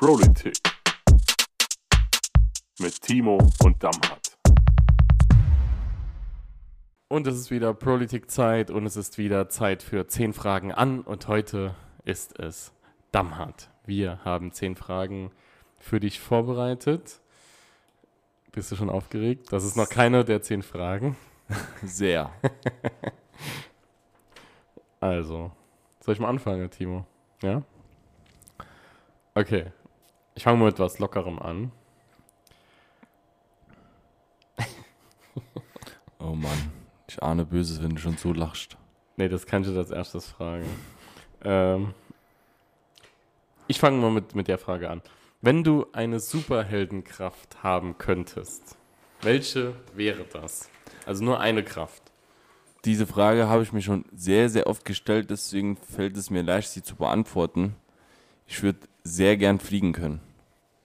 Politik mit Timo und Damhardt. Und es ist wieder Politik-Zeit und es ist wieder Zeit für 10 Fragen an. Und heute ist es Damhardt. Wir haben 10 Fragen für dich vorbereitet. Bist du schon aufgeregt? Das ist noch keine der 10 Fragen. Sehr. Also, soll ich mal anfangen, Timo? Ja? Okay. Ich fange mit etwas Lockerem an. Oh Mann. Ich ahne Böses, wenn du schon so lachst. Nee, das kann ich jetzt als erstes fragen. Ähm, ich fange mal mit, mit der Frage an. Wenn du eine Superheldenkraft haben könntest, welche wäre das? Also nur eine Kraft. Diese Frage habe ich mir schon sehr, sehr oft gestellt, deswegen fällt es mir leicht, sie zu beantworten. Ich würde sehr gern fliegen können.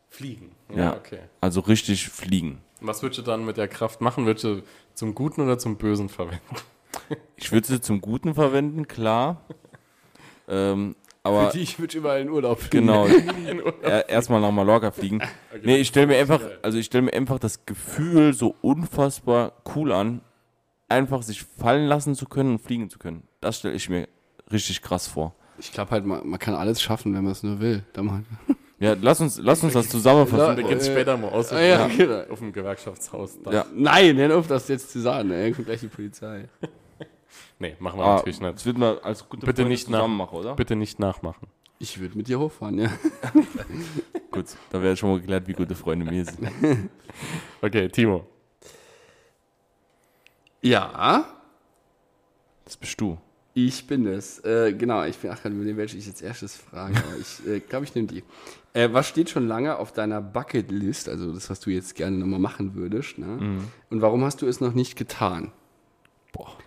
Fliegen. Ja. okay. Also richtig fliegen. Was würdest du dann mit der Kraft machen? Würdest du zum Guten oder zum Bösen verwenden? Ich würde sie zum Guten verwenden, klar. Ähm, aber Für die ich würde überall in Urlaub fliegen. genau, er- erstmal nach Mallorca fliegen. Nee, ich stelle mir einfach, also ich stelle mir einfach das Gefühl so unfassbar cool an, einfach sich fallen lassen zu können und fliegen zu können. Das stelle ich mir richtig krass vor. Ich glaube halt, man, man kann alles schaffen, wenn man es nur will. Da mal. Ja, lass uns, lass uns das zusammenfassen. Du beginnst äh, später mal aus Ah, ja, genau. auf dem Gewerkschaftshaus. Da. Ja. Nein, hör auf, das jetzt zu sagen. Dann kommt gleich die Polizei. Nee, machen wir Ah, natürlich nicht. das wird man als gute Bitte Freunde nicht zusammen machen, oder? Bitte nicht nachmachen. Ich würde mit dir hochfahren, ja. Gut, da wäre schon mal geklärt, wie gute Freunde wir sind. Okay, Timo. Ja, Das bist du. Ich bin es. Äh, genau, ich bin ach, überlegen, welche ich jetzt erstes frage. Aber ich äh, glaube, ich nehme die. Äh, was steht schon lange auf deiner Bucketlist? Also das, was du jetzt gerne nochmal machen würdest. Ne? Und warum hast du es noch nicht getan? Boah.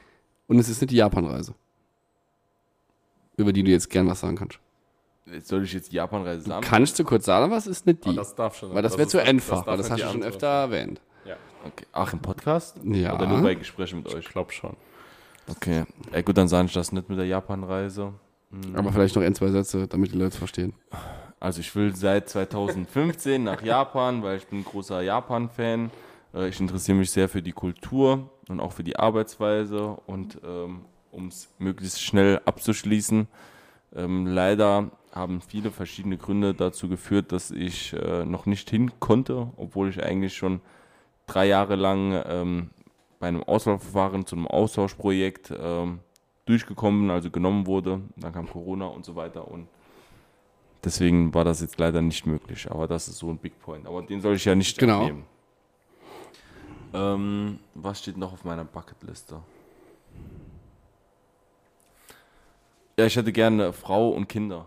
Und es ist nicht die Japanreise. Über die du jetzt gern was sagen kannst. Jetzt soll ich jetzt die Japanreise sagen? Kannst du kurz sagen, was ist nicht die? Oh, das darf schon. weil das wäre ist- zu einfach, weil das hast du schon öfter erwähnt. sein. Ja, Okay. Ach, im Podcast? Ja. Oder nur bei Gesprächen mit ich euch? glaube schon. Okay. Ey, gut, dann sage ich das nicht mit der Japanreise. Aber vielleicht noch ein, zwei Sätze, damit die Leute es verstehen. Also ich will seit 2015 nach Japan, weil ich bin ein großer Japan-Fan. Äh, Ich interessiere mich sehr für die Kultur und auch für die Arbeitsweise. Und ähm, um es möglichst schnell abzuschließen, ähm, leider haben viele verschiedene Gründe dazu geführt, dass ich äh, noch nicht hin konnte, obwohl ich eigentlich schon drei Jahre lang ähm, bei einem Auswahlverfahren zu einem Austauschprojekt ähm, durchgekommen also genommen wurde. Dann kam Corona und so weiter und Deswegen war das jetzt leider nicht möglich, aber das ist so ein Big Point. Aber den soll ich ja nicht Genau. abnehmen. Ähm, was steht noch auf meiner Bucketliste? Ja, ich hätte gerne Frau und Kinder.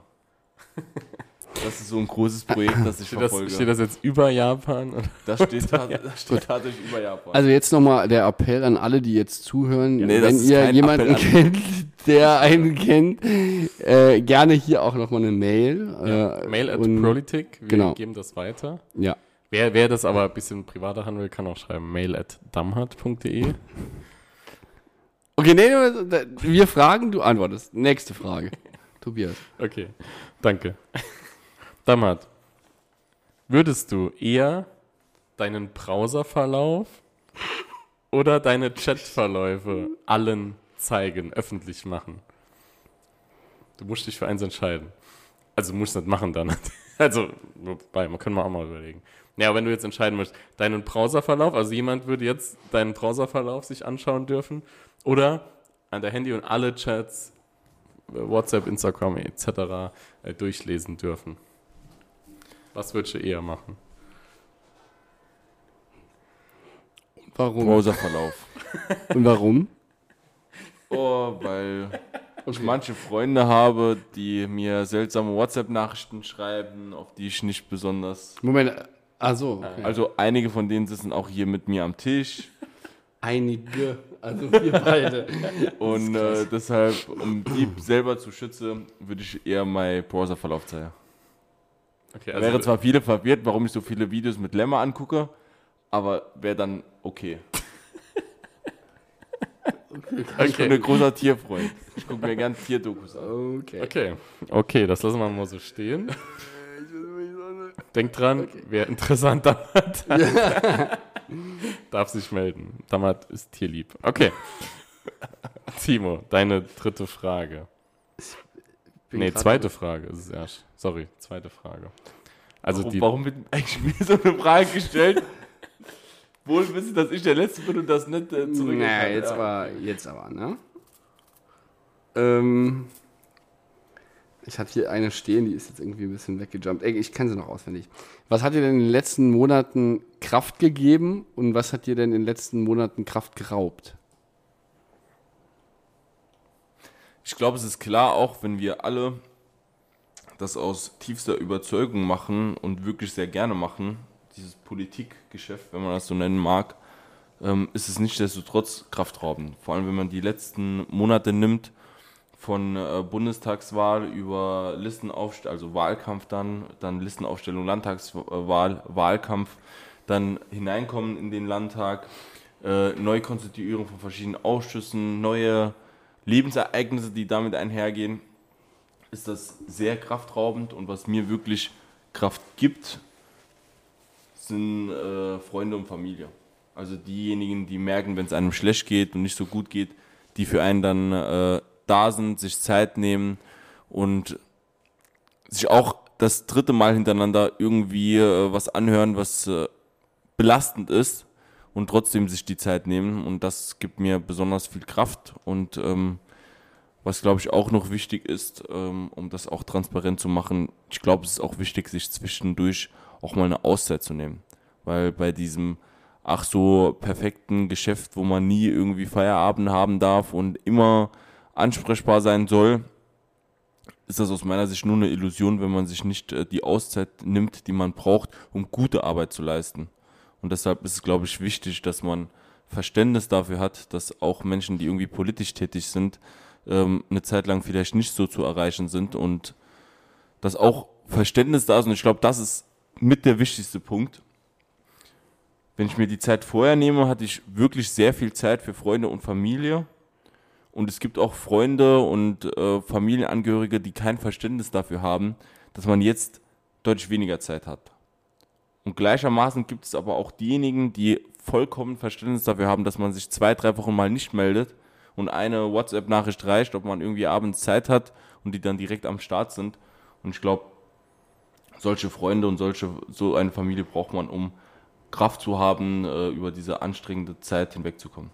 Das ist so ein großes Projekt, das ich Steht das, verfolge. steht das jetzt über Japan? Das steht, das steht tatsächlich über Japan. Also jetzt nochmal der Appell an alle, die jetzt zuhören. Nee, das wenn ihr jemanden kennt, der einen kennt, äh, gerne hier auch nochmal eine Mail. Ja. Äh, Mail at und- Politik. Wir genau. geben das weiter. Ja. Wer, wer das aber ein bisschen privater haben will, kann auch schreiben mail at damhardt.de. Okay, nee, nee, wir fragen, du antwortest. Nächste Frage. Tobias. Okay, danke. Damhardt, würdest du eher deinen Browserverlauf oder deine Chatverläufe allen zeigen, öffentlich machen? Du musst dich für eins entscheiden. Also musst nicht machen dann. Also, wobei, man kann mal auch mal überlegen. Ja, wenn du jetzt entscheiden musst, deinen Browserverlauf, also jemand würde jetzt deinen Browserverlauf sich anschauen dürfen oder an der Handy und alle Chats, äh, WhatsApp, Instagram etc. Äh, durchlesen dürfen. Was würdest du eher machen? Warum? Browserverlauf. Und warum? Oh, weil ich manche Freunde habe, die mir seltsame WhatsApp-Nachrichten schreiben, auf die ich nicht besonders. Moment. Ah so. Okay. Also einige von denen sitzen auch hier mit mir am Tisch. Einige. Also wir beide. Und äh, deshalb, um die selber zu schützen, würde ich eher mein Browserverlauf zeigen. Okay, Wäre zwar viele verwirrt, warum ich so viele Videos mit Lämmer angucke, aber wäre dann okay. Ich bin ein großer Tierfreund. Ich gucke mir gern Tierdokus an. Okay. okay, okay, das lassen wir mal so stehen. Denk dran, wer interessant Damat hat, darf sich melden. Damat ist tierlieb. Okay. Timo, deine dritte Frage. Nee, zweite Frage ist es erst. Sorry, zweite Frage. Also warum, die, warum wird eigentlich mir so eine Frage gestellt? Wohl wissen, dass ich der Letzte bin und das nicht äh, zurück. Na, jetzt aber, jetzt aber, ne? Ähm, ich hatte hier eine stehen, die ist jetzt irgendwie ein bisschen weggejumpt. Ey, ich kann sie noch auswendig. Was hat dir denn in den letzten Monaten Kraft gegeben und was hat dir denn in den letzten Monaten Kraft geraubt? Ich glaube, es ist klar, auch wenn wir alle das aus tiefster Überzeugung machen und wirklich sehr gerne machen, dieses Politikgeschäft, wenn man das so nennen mag, ähm, ist es nichtsdestotrotz kraftraubend. Vor allem, wenn man die letzten Monate nimmt, von äh, Bundestagswahl über Listenaufstellung, also Wahlkampf dann, dann Listenaufstellung, Landtagswahl, Wahlkampf, dann hineinkommen in den Landtag, äh, Neukonstituierung von verschiedenen Ausschüssen, neue Lebensereignisse, die damit einhergehen, ist das sehr kraftraubend und was mir wirklich Kraft gibt, sind äh, Freunde und Familie. Also diejenigen, die merken, wenn es einem schlecht geht und nicht so gut geht, die für einen dann äh, da sind, sich Zeit nehmen und sich auch das dritte Mal hintereinander irgendwie äh, was anhören, was äh, belastend ist und trotzdem sich die Zeit nehmen. Und das gibt mir besonders viel Kraft. Und ähm, was, glaube ich, auch noch wichtig ist, ähm, um das auch transparent zu machen, ich glaube, es ist auch wichtig, sich zwischendurch auch mal eine Auszeit zu nehmen. Weil bei diesem ach so perfekten Geschäft, wo man nie irgendwie Feierabend haben darf und immer ansprechbar sein soll, ist das aus meiner Sicht nur eine Illusion, wenn man sich nicht äh, die Auszeit nimmt, die man braucht, um gute Arbeit zu leisten. Und deshalb ist es, glaube ich, wichtig, dass man Verständnis dafür hat, dass auch Menschen, die irgendwie politisch tätig sind, ähm, eine Zeit lang vielleicht nicht so zu erreichen sind und dass auch Verständnis da ist. Und ich glaube, das ist mit der wichtigste Punkt. Wenn ich mir die Zeit vorher nehme, hatte ich wirklich sehr viel Zeit für Freunde und Familie. Und es gibt auch Freunde und äh, Familienangehörige, die kein Verständnis dafür haben, dass man jetzt deutlich weniger Zeit hat. Und gleichermaßen gibt es aber auch diejenigen, die vollkommen Verständnis dafür haben, dass man sich zwei, drei Wochen mal nicht meldet und eine WhatsApp-Nachricht reicht, ob man irgendwie abends Zeit hat und die dann direkt am Start sind. Und ich glaube, solche Freunde und solche, so eine Familie braucht man, um Kraft zu haben, äh, über diese anstrengende Zeit hinwegzukommen.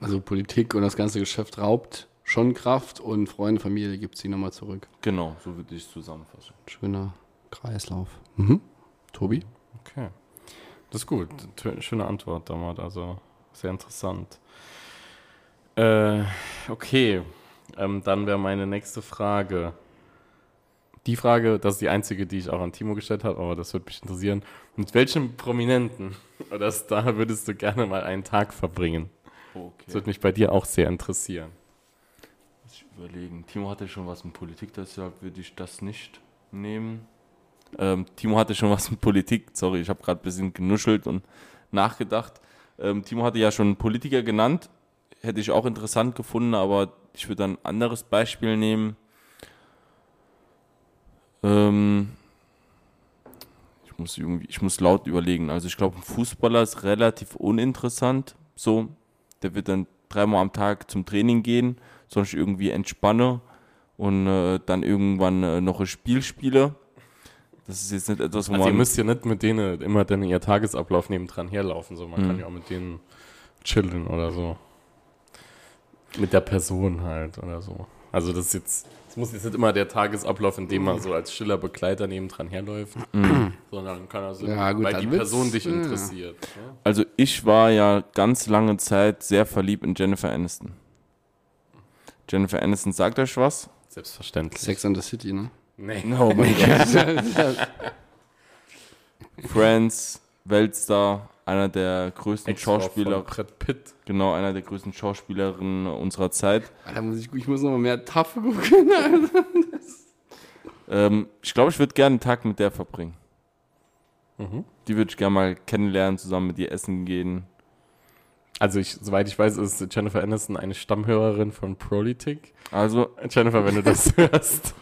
Also Politik und das ganze Geschäft raubt schon Kraft und Freunde, Familie gibt sie nochmal zurück. Genau, so würde ich es zusammenfassen. Schöner Kreislauf. Mhm. Tobi? Okay. Das ist gut. Schöne Antwort, Damat. Also sehr interessant. Äh, okay. Ähm, dann wäre meine nächste Frage. Die Frage, das ist die einzige, die ich auch an Timo gestellt habe, aber das würde mich interessieren. Mit welchem Prominenten oder Star würdest du gerne mal einen Tag verbringen? Das Okay. würde mich bei dir auch sehr interessieren. Muss ich überlegen. Timo hatte schon was mit Politik, deshalb würde ich das nicht nehmen. Ähm, Timo hatte schon was mit Politik. Sorry, ich habe gerade ein bisschen genuschelt und nachgedacht. Ähm, Timo hatte ja schon Politiker genannt. Hätte ich auch interessant gefunden, aber ich würde ein anderes Beispiel nehmen. Ähm, ich muss irgendwie, ich muss laut überlegen. Also ich glaube, ein Fußballer ist relativ uninteressant. So, der wird dann dreimal am Tag zum Training gehen, sonst irgendwie entspanne und äh, dann irgendwann äh, noch ein Spiel spiele. Das ist jetzt nicht etwas, wo Also ihr man. müsst ja nicht mit denen immer dann ihr Tagesablauf nebendran herlaufen. So. Man Mhm. kann ja auch mit denen chillen oder so. Mit der Person halt oder so. Also das ist jetzt, es muss jetzt nicht immer der Tagesablauf, in dem man so als stiller Begleiter nebendran herläuft, sondern kann also, Ja, gut, weil die Person dich ja. interessiert. Ja? Also ich war ja ganz lange Zeit sehr verliebt in Jennifer Aniston. Jennifer Aniston sagt euch was? Selbstverständlich. Sex and the City, ne? Nee. Oh mein Gott. Friends, Weltstar, einer der größten Schauspieler, Brad Pitt. genau, einer der größten Schauspielerinnen unserer Zeit. Alter, muss ich, ich muss noch mal mehr Tafel gucken. Ähm, ich glaube, ich würde gerne einen Tag mit der verbringen. Mhm. Die würde ich gerne mal kennenlernen, zusammen mit ihr essen gehen. Also ich, soweit ich weiß, ist Jennifer Aniston eine Stammhörerin von Politik. Also, Jennifer, wenn du das hörst,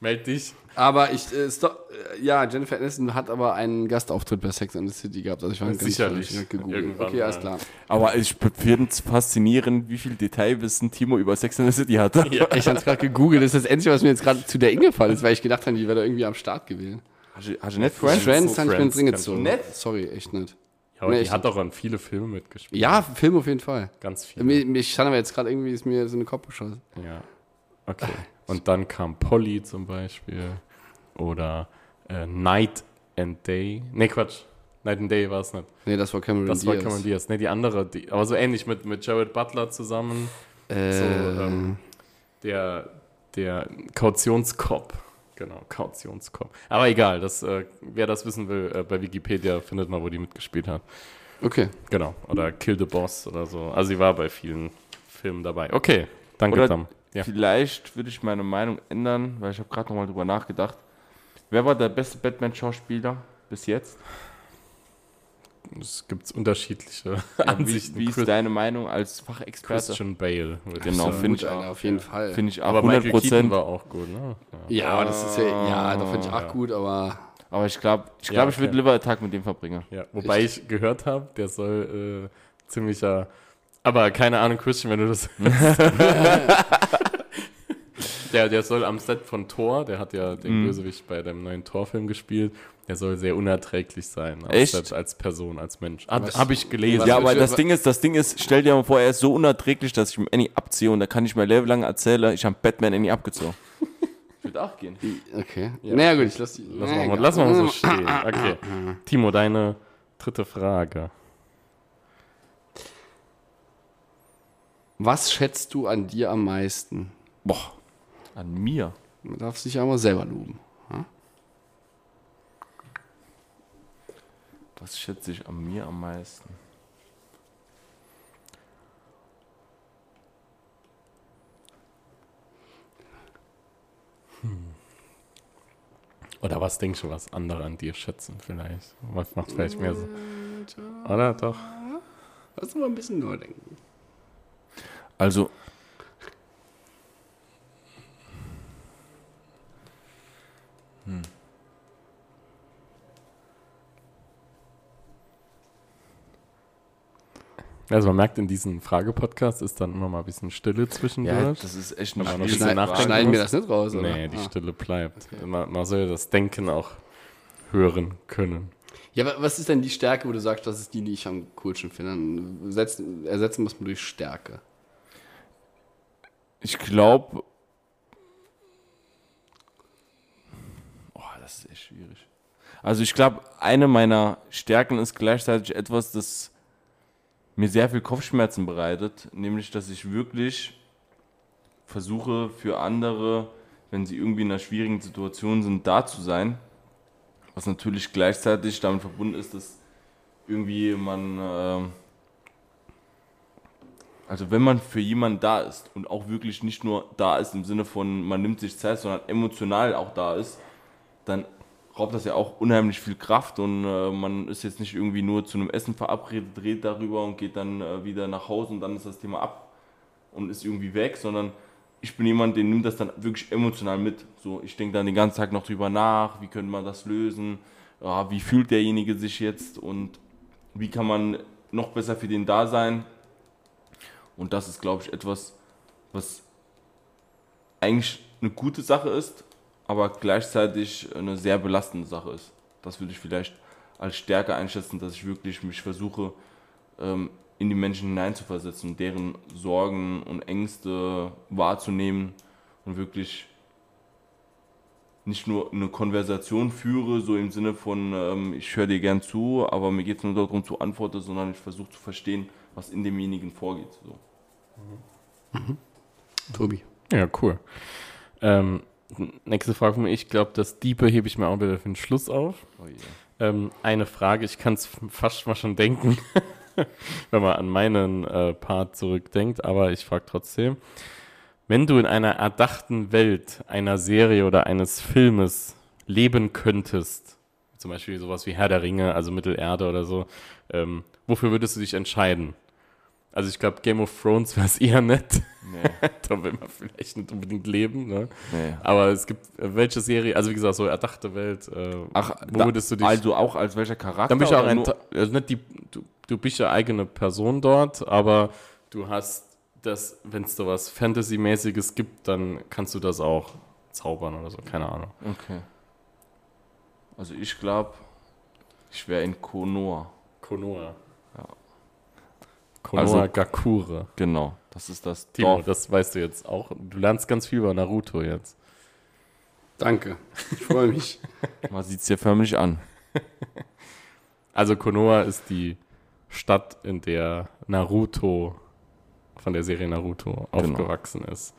Meld dich. Aber ich, äh, sto- äh, ja, Jennifer Aniston hat aber einen Gastauftritt bei Sex and the City gehabt. Also ich war ganz Sicherlich. Gegoogelt. Irgendwann Okay, alles klar. Aber ich finde es faszinierend, wie viel Detailwissen Timo über Sex and the City hatte. Ich habe es gerade gegoogelt. Das ist das Einzige, was mir jetzt gerade zu der eingefallen ist, weil ich gedacht habe, die wäre da irgendwie am Start gewesen. Hast du, hast du nicht Friends, Friends? Friends habe ich mir kannst du gezogen. nicht? Sorry, echt nicht. Ja, aber Nee, die ich- hat auch an viele Filme mitgespielt. Ja, Film auf jeden Fall. Ganz viele. Mir, mir stand aber jetzt gerade irgendwie, ist mir so eine Kopf geschossen. Ja. Okay. Und dann kam Polly zum Beispiel. Oder äh, Night and Day. Nee, Quatsch. Night and Day war es nicht. Nee, das war Cameron Das Diaz. war Cameron Diaz. Nee, die andere. Die, aber so ähnlich mit, mit Jared Butler zusammen. Äh, So, ähm, der, der Kautionskopf. Genau, Kautionskopf. Aber egal, das, äh, wer das wissen will, äh, bei Wikipedia findet man, wo die mitgespielt hat. okay. Genau. Oder Kill the Boss oder so. Also sie war bei vielen Filmen dabei. Okay, danke, Oder- Tom. Ja. Vielleicht würde ich meine Meinung ändern, weil ich habe gerade nochmal drüber nachgedacht. Wer war der beste Batman-Schauspieler bis jetzt? Es gibt unterschiedliche Ja, wie, Ansichten. wie ist Chris- deine Meinung als Fachexperte? Christian Bale, würde Genau, ich sagen. finde ich auch. Auf jeden Fall. Finde ich auch Aber 100 Michael Keaton Prozent. war auch gut, ne? Ja. ja, aber das ist ja, ja, da finde ich auch gut, aber Aber ich glaube, ich, Ja, glaub, ich würde lieber einen Tag mit dem verbringen. Ja, wobei ich gehört habe, der soll äh, ziemlicher. Aber keine Ahnung, Christian, wenn du das. der, der soll am Set von Thor, der hat ja den Mhm. Bösewicht bei dem neuen Thor-Film gespielt, der soll sehr unerträglich sein. Echt? Als Person, als Mensch. Habe ich gelesen. ja, aber das Ding ist, das Ding ist, stell dir mal vor, er ist so unerträglich, dass ich ihm Annie abziehe und da kann ich mir Level lang erzählen, ich habe Batman Annie abgezogen. Wird auch gehen. okay. Naja, gut, ich lass die. Lass naja, mal, lass mal so stehen. Okay. Timo, deine dritte Frage. Was schätzt du an dir am meisten? Boah, an mir. Man darf sich ja mal selber loben. Was schätze ich an mir am meisten? Oder was denkst du, was andere an dir schätzen vielleicht? Was macht vielleicht mehr so? Oder doch? Lass uns mal ein bisschen neu denken. Also, Also man merkt, in diesem Fragepodcast ist dann immer mal ein bisschen Stille ja, zwischendurch. das ist echt eine man Frage. schneiden wir muss. das nicht raus, oder? nee, die Ah. Stille bleibt. Man, man soll das Denken auch hören können. Ja, aber was ist denn die Stärke, wo du sagst, das ist die, die ich am coolsten finde? Dann setzen, ersetzen wir es mal durch Stärke. Ich glaube. Oh, das ist echt schwierig. Also ich glaube, eine meiner Stärken ist gleichzeitig etwas, das mir sehr viel Kopfschmerzen bereitet, nämlich dass ich wirklich versuche für andere, wenn sie irgendwie in einer schwierigen Situation sind, da zu sein. Was natürlich gleichzeitig damit verbunden ist, dass irgendwie man ähm, also wenn man für jemanden da ist und auch wirklich nicht nur da ist im Sinne von, man nimmt sich Zeit, sondern emotional auch da ist, dann raubt das ja auch unheimlich viel Kraft und äh, man ist jetzt nicht irgendwie nur zu einem Essen verabredet, redet darüber und geht dann äh, wieder nach Hause und dann ist das Thema ab und ist irgendwie weg, sondern ich bin jemand, der nimmt das dann wirklich emotional mit. So, ich denke dann den ganzen Tag noch drüber nach, wie könnte man das lösen, ja, wie fühlt derjenige sich jetzt und wie kann man noch besser für den da sein. Und das ist, glaube ich, etwas, was eigentlich eine gute Sache ist, aber gleichzeitig eine sehr belastende Sache ist. Das würde ich vielleicht als Stärke einschätzen, dass ich wirklich mich versuche, ähm, in die Menschen hineinzuversetzen, deren Sorgen und Ängste wahrzunehmen und wirklich nicht nur eine Konversation führe, so im Sinne von, ähm, ich höre dir gern zu, aber mir geht es nur darum zu antworten, sondern ich versuche zu verstehen, was in demjenigen vorgeht. So. Tobi. Ja, cool. Ähm, nächste Frage von mir. Ich glaube, das Diepe hebe ich mir auch wieder für den Schluss auf. Oh yeah. Ähm, eine Frage, ich kann es fast mal schon denken, wenn man an meinen äh, Part zurückdenkt, aber ich frage trotzdem. Wenn du in einer erdachten Welt einer Serie oder eines Filmes leben könntest, zum Beispiel sowas wie Herr der Ringe, also Mittelerde oder so, ähm, wofür würdest du dich entscheiden? Also ich glaube, Game of Thrones wäre es eher nett. Nee, da will man vielleicht nicht unbedingt leben, ne? nee. Aber es gibt, welche Serie, also wie gesagt, so erdachte Welt, äh, Ach, wo da, würdest du dich... also auch als welcher Charakter? dann bist du auch ein, also nicht die, du, du bist ja eigene Person dort, aber du hast das, wenn es da was Fantasy-mäßiges gibt, dann kannst du das auch zaubern oder so, keine Ahnung. Okay. Also ich glaube, ich wäre in Konoha. Konoha. Konoha Also- Gakure. Genau, das ist das Timo, Dorf. das weißt du jetzt auch. Du lernst ganz viel über Naruto jetzt. Danke. Ich freue mich. Man sieht es dir förmlich an. Also Konoha ist die Stadt, in der Naruto von der Serie Naruto aufgewachsen ist.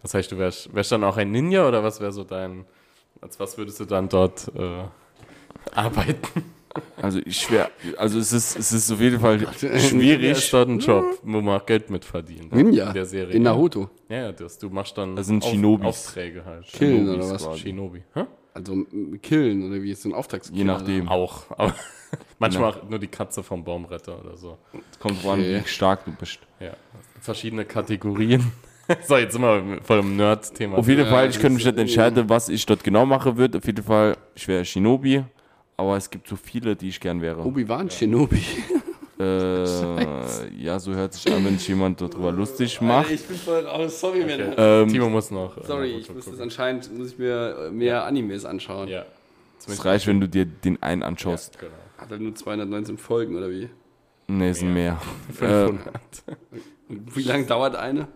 Das heißt, du wärst, wärst dann auch ein Ninja oder was wäre so dein, als was würdest du dann dort äh, arbeiten? Also ich wäre, also es ist, es ist auf jeden Fall schwierig. ist dort ein Job, wo man auch Geld mit verdient. Ninja. In der Serie. In Naruto. Ja, ja, das, du machst dann Das sind Shinobis. Aufträge halt. Killen Shinobis oder was? quasi. Shinobi. Hä? Also killen oder wie ist so ein Auftragskiller? Je nachdem. Auch. Aber manchmal auch nur die Katze vom Baumretter oder so. Kommt drauf an, Okay. wie stark du bist. Ja. Verschiedene Kategorien. so, jetzt sind wir voll im Nerd-Thema. Auf jeden Ja, Fall, ich könnte mich nicht entscheiden, was ich dort genau machen würde. Auf jeden Fall, ich wäre Shinobi, aber es gibt so viele, die ich gern wäre. Obi-Wan Shinobi. Äh, ja, so hört sich an, wenn sich jemand darüber lustig macht. Ich bin voll raus. Sorry, wenn. Ähm, Timo muss noch. äh, Sorry, ich muss das anscheinend, muss ich mir äh, mehr Animes anschauen. Ja. es reicht, wenn du dir den einen anschaust. Ja, genau. Hat er nur 219 Folgen oder wie? Nee, es sind mehr. 500. Wie lange dauert eine?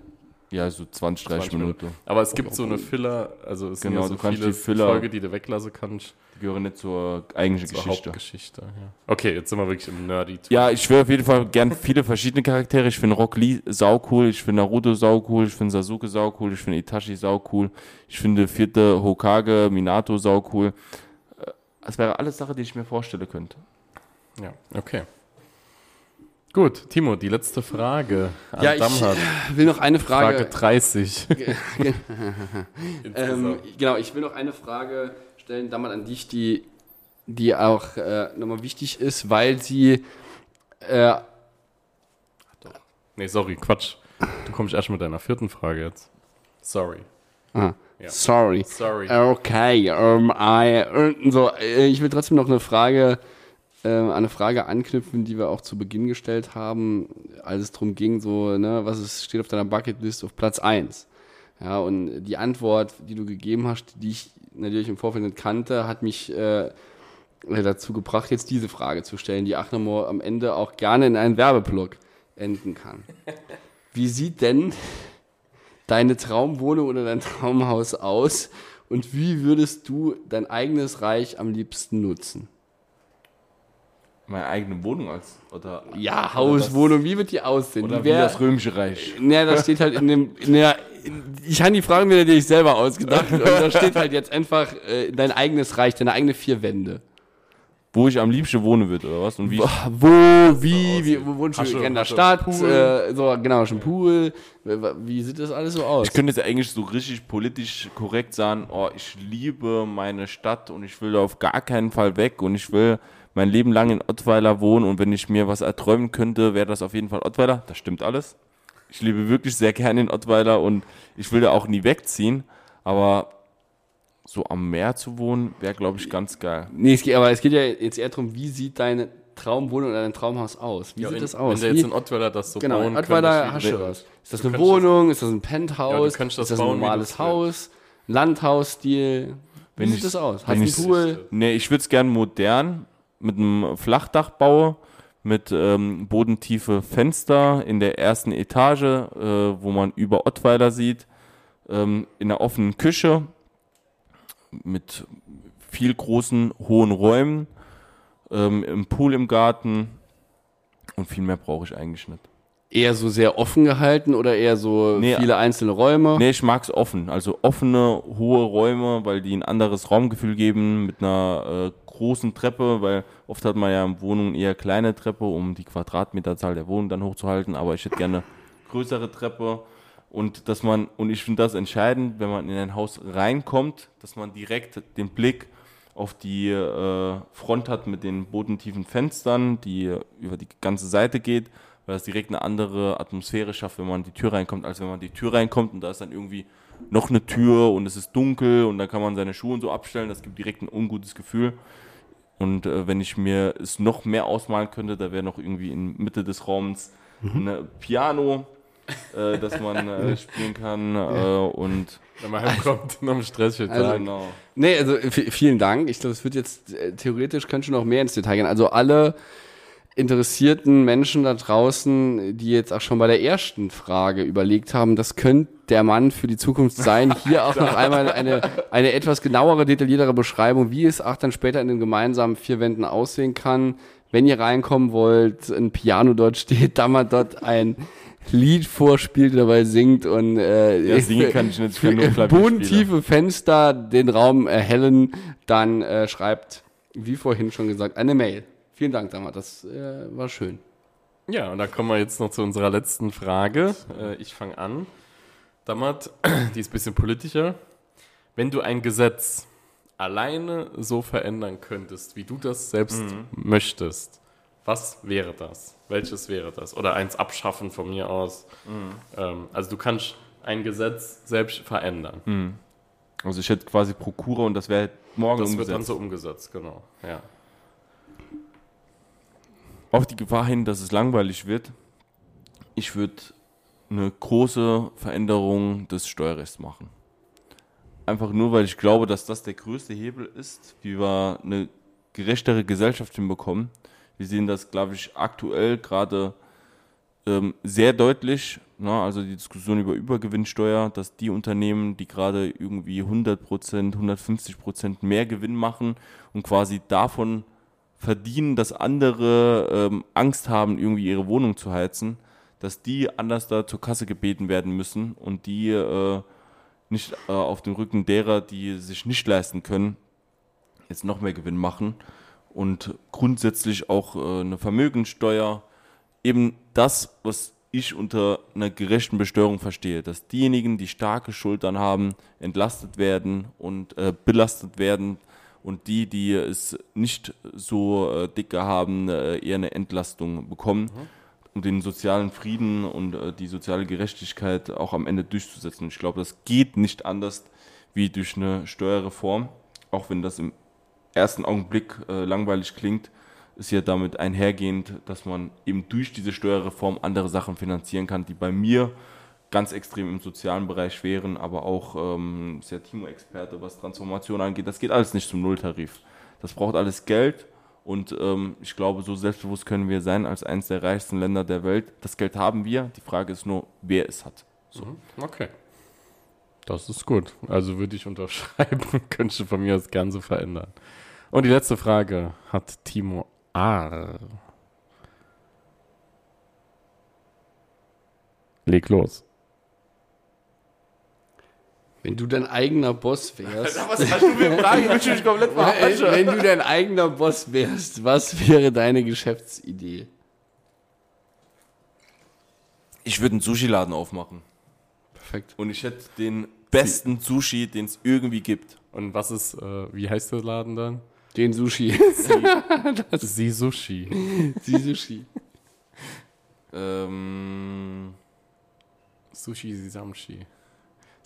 Ja, so 20, 30 20 Minuten. Aber es gibt so eine Filler, also es Genau, sind ja so du kannst viele die Filler- Folge, die du weglassen kannst. Die gehören nicht zur eigentlichen Zur Geschichte. Hauptgeschichte. Ja. Okay, jetzt sind wir wirklich im nerdy Ja, ich wäre auf jeden Fall gern viele verschiedene Charaktere. Ich finde Rock Lee sau cool, ich finde Naruto sau cool, ich finde Sasuke sau cool, ich finde Itachi sau cool, ich finde vierte Hokage, Minato sau cool. Äh, Das wäre alles Sache, die ich mir vorstellen könnte. Ja, okay. Gut, Timo, die letzte Frage an Ja, ich Damhat. will noch eine Frage Frage. 30. ähm, genau, ich will noch eine Frage stellen, damals an dich, die, die auch äh, nochmal wichtig ist, weil sie äh, nee, sorry, Quatsch. Du kommst erst mit deiner vierten Frage jetzt. Sorry. ah, Ja. sorry. Sorry. Okay, ähm, I, so, äh, ich will trotzdem noch eine Frage, äh, an eine Frage anknüpfen, die wir auch zu Beginn gestellt haben, als es darum ging, so, ne, was ist, steht auf deiner Bucketlist auf Platz 1. Ja, und die Antwort, die du gegeben hast, die ich natürlich im Vorfeld nicht kannte, hat mich äh, dazu gebracht, jetzt diese Frage zu stellen, die Achnamo am Ende auch gerne in einen Werbeblock enden kann. Wie sieht denn deine Traumwohnung oder dein Traumhaus aus und wie würdest du dein eigenes Reich am liebsten nutzen? Meine eigene Wohnung als oder Ja, Haus, Wohnung, wie wird die aussehen? oder Wie wie wär, das römische Reich. naja, da steht halt in dem, in der, in, ich habe die Frage mir natürlich selber ausgedacht und da steht halt jetzt einfach äh, dein eigenes Reich, deine eigene vier Wände. Wo ich am liebsten wohnen würde oder was und wie ich, Wo, wie, wie, wo wohnst du in der Stadt? Äh, so, genau, schon Pool. Wie sieht das alles so aus? Ich könnte jetzt eigentlich so richtig politisch korrekt sagen, oh, ich liebe meine Stadt und ich will da auf gar keinen Fall weg und ich will mein Leben lang in Ottweiler wohnen und wenn ich mir was erträumen könnte, wäre das auf jeden Fall Ottweiler. Das stimmt alles. Ich lebe wirklich sehr gerne in Ottweiler und ich will da auch nie wegziehen, aber so am Meer zu wohnen, wäre, glaube ich, ganz geil. Nee, es geht, aber es geht ja jetzt eher darum, wie sieht deine Traumwohnung oder dein Traumhaus aus? Wie Ja, sieht wenn, das aus? Wenn der Wie, jetzt in Ottweiler das so genau, bauen in könnte, Ottweiler hast du was. Ist das du eine Wohnung? Ist das ein Ja, Penthouse? du könntest das ist das ein bauen, wie normales du Haus? Ein Landhausstil? Wie Wenn sieht ich- das aus? Hast du einen Pool? Nee, ich würde es gern modern mit einem Flachdach bauen, mit ähm, bodentiefe Fenster in der ersten Etage, äh, wo man über Ottweiler sieht, ähm, in einer offenen Küche mit viel großen, hohen Räumen, ähm, im Pool im Garten und viel mehr brauche ich eigentlich nicht. Eher so sehr offen gehalten oder eher so Nee, viele einzelne Räume? Nee, ich mag's offen. Also offene, hohe Räume, weil die ein anderes Raumgefühl geben mit einer äh, großen Treppe, weil oft hat man ja in Wohnungen eher kleine Treppe, um die Quadratmeterzahl der Wohnung dann hochzuhalten, aber ich hätte gerne größere Treppe und dass man, und ich finde das entscheidend, wenn man in ein Haus reinkommt, dass man direkt den Blick auf die äh, Front hat mit den bodentiefen Fenstern, die über die ganze Seite geht, weil das direkt eine andere Atmosphäre schafft, wenn man die Tür reinkommt, als wenn man die Tür reinkommt und da ist dann irgendwie noch eine Tür und es ist dunkel und dann kann man seine Schuhe und so abstellen. Das gibt direkt ein ungutes Gefühl. Und äh, wenn ich mir es noch mehr ausmalen könnte, da wäre noch irgendwie in Mitte des Raums ein Piano, äh, das man äh, spielen kann. Äh, und Wenn man heimkommt, noch ein stressiger Also, Tag. genau. Nee, also vielen Dank. Ich glaube, es wird jetzt äh, theoretisch könnte schon noch mehr ins Detail gehen. Also alle interessierten Menschen da draußen, die jetzt auch schon bei der ersten Frage überlegt haben, das könnte der Mann für die Zukunft sein. Hier auch noch einmal eine, eine etwas genauere, detailliertere Beschreibung, wie es auch dann später in den gemeinsamen vier Wänden aussehen kann. Wenn ihr reinkommen wollt, ein Piano dort steht, da man dort ein Lied vorspielt, dabei singt und äh, Ja, singen kann ich nicht, für spielen. bodentiefe Fenster den Raum erhellen, dann äh, schreibt, wie vorhin schon gesagt, eine Mail. Vielen Dank, Damar, das äh, war schön. Ja, und dann kommen wir jetzt noch zu unserer letzten Frage. Äh, ich fange an. Damat, die ist ein bisschen politischer. Wenn du ein Gesetz alleine so verändern könntest, wie du das selbst möchtest, was wäre das? Welches wäre das? Oder eins abschaffen von mir aus. Ähm, also du kannst ein Gesetz selbst verändern. Also ich hätte quasi Prokura und das wäre morgen Das wird umgesetzt. dann so umgesetzt, genau. Ja. Auf die Gefahr hin, dass es langweilig wird, ich würde eine große Veränderung des Steuerrechts machen. Einfach nur, weil ich glaube, dass das der größte Hebel ist, wie wir eine gerechtere Gesellschaft hinbekommen. Wir sehen das, glaube ich, aktuell gerade ähm, sehr deutlich. Ne? Also die Diskussion über Übergewinnsteuer, dass die Unternehmen, die gerade irgendwie 100%, 150% mehr Gewinn machen und quasi davon verdienen, dass andere ähm, Angst haben, irgendwie ihre Wohnung zu heizen, dass die anders da zur Kasse gebeten werden müssen und die äh, nicht äh, auf dem Rücken derer, die sich nicht leisten können, jetzt noch mehr Gewinn machen und grundsätzlich auch äh, eine Vermögensteuer, eben das, was ich unter einer gerechten Besteuerung verstehe, dass diejenigen, die starke Schultern haben, entlastet werden und äh, belastet werden und die, die es nicht so äh, dicke haben, äh, eher eine Entlastung bekommen, um den sozialen Frieden und äh, die soziale Gerechtigkeit auch am Ende durchzusetzen. Ich glaube, das geht nicht anders wie durch eine Steuerreform, auch wenn das im ersten Augenblick äh, langweilig klingt, ist ja damit einhergehend, dass man eben durch diese Steuerreform andere Sachen finanzieren kann, die bei mir ganz extrem im sozialen Bereich wären, aber auch ähm, ist Timo-Experte, was Transformation angeht. Das geht alles nicht zum Nulltarif. Das braucht alles Geld und ähm, ich glaube, so selbstbewusst können wir sein als eines der reichsten Länder der Welt. Das Geld haben wir. Die Frage ist nur, wer es hat. Okay. Das ist gut. Also würde ich unterschreiben, könnte von mir gern so verändern. Und die letzte Frage hat Timo A. Leg los. Wenn du dein eigener Boss wärst, Was hast du? Ich komplett wenn, wenn du dein eigener Boss wärst, was wäre deine Geschäftsidee? Ich würde einen Sushi-Laden aufmachen. Perfekt. Und ich hätte den besten Sushi, den es irgendwie gibt. Und was ist, äh, wie heißt der Laden dann? Den Sushi. Sie Sushi. Die Sushi. Ähm, Sushi Sisamshi.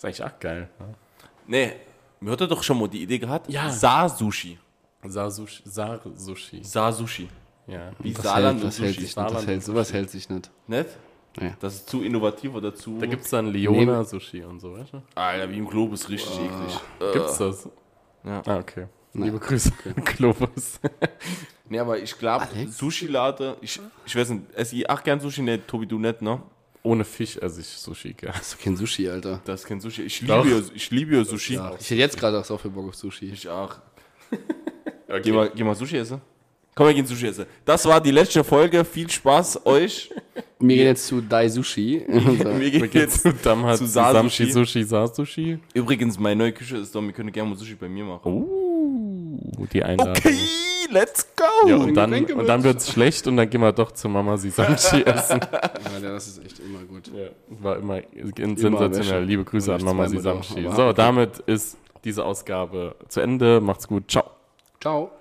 Ist eigentlich auch geil. Ne? nee, mir hat er doch schon mal die Idee gehabt. Ja. Sa-Sushi. Sa Sushi. Sar Sushi. Sa-Sushi. Ja. Wie Das Saarland hält, und das hält Sushi. sich nicht. Das Saarland hält, sowas hält sich nicht. Nicht? Ja. Das ist zu innovativ oder zu... Da gibt es dann Leona Sushi und so, weißt du? Alter, wie im Globus, richtig eklig. Gibt's das? Ja. Ah, okay. Liebe Grüße, Globus. Nee, aber ich glaube, Sushi-Lade, ich, ich weiß nicht, esse ich auch gern Sushi, nee, Tobi, du nicht, ne? Ohne Fisch esse ich Sushi gern. Das ist doch kein Sushi, Alter. Das ist kein Sushi. Ich liebe, ja, ich liebe ja Sushi. Ja, ich hätte jetzt gerade auch so viel Bock auf Sushi. Ich auch. Okay. Geh mal, geh mal Sushi essen. Komm, wir gehen Sushi essen. Das war die letzte Folge. Viel Spaß euch. Wir gehen jetzt zu Dai Sushi. Wir gehen jetzt. zu Damhat, zu Samshi, Sushi. Sushi, Sa Sushi. Übrigens, meine neue Küche ist doch, wir können gerne mal Sushi bei mir machen. Uh, die Einladung. Okay, let's go. Ja, und dann, und dann wird's schlecht und dann gehen wir doch zu Mama Sisamchi essen. Ja, das ist echt immer gut. Ja, war immer sensationell. Wäsche. Liebe Grüße an Mama Sisamchi. So, okay. damit ist diese Ausgabe zu Ende. Macht's gut. Ciao. Ciao.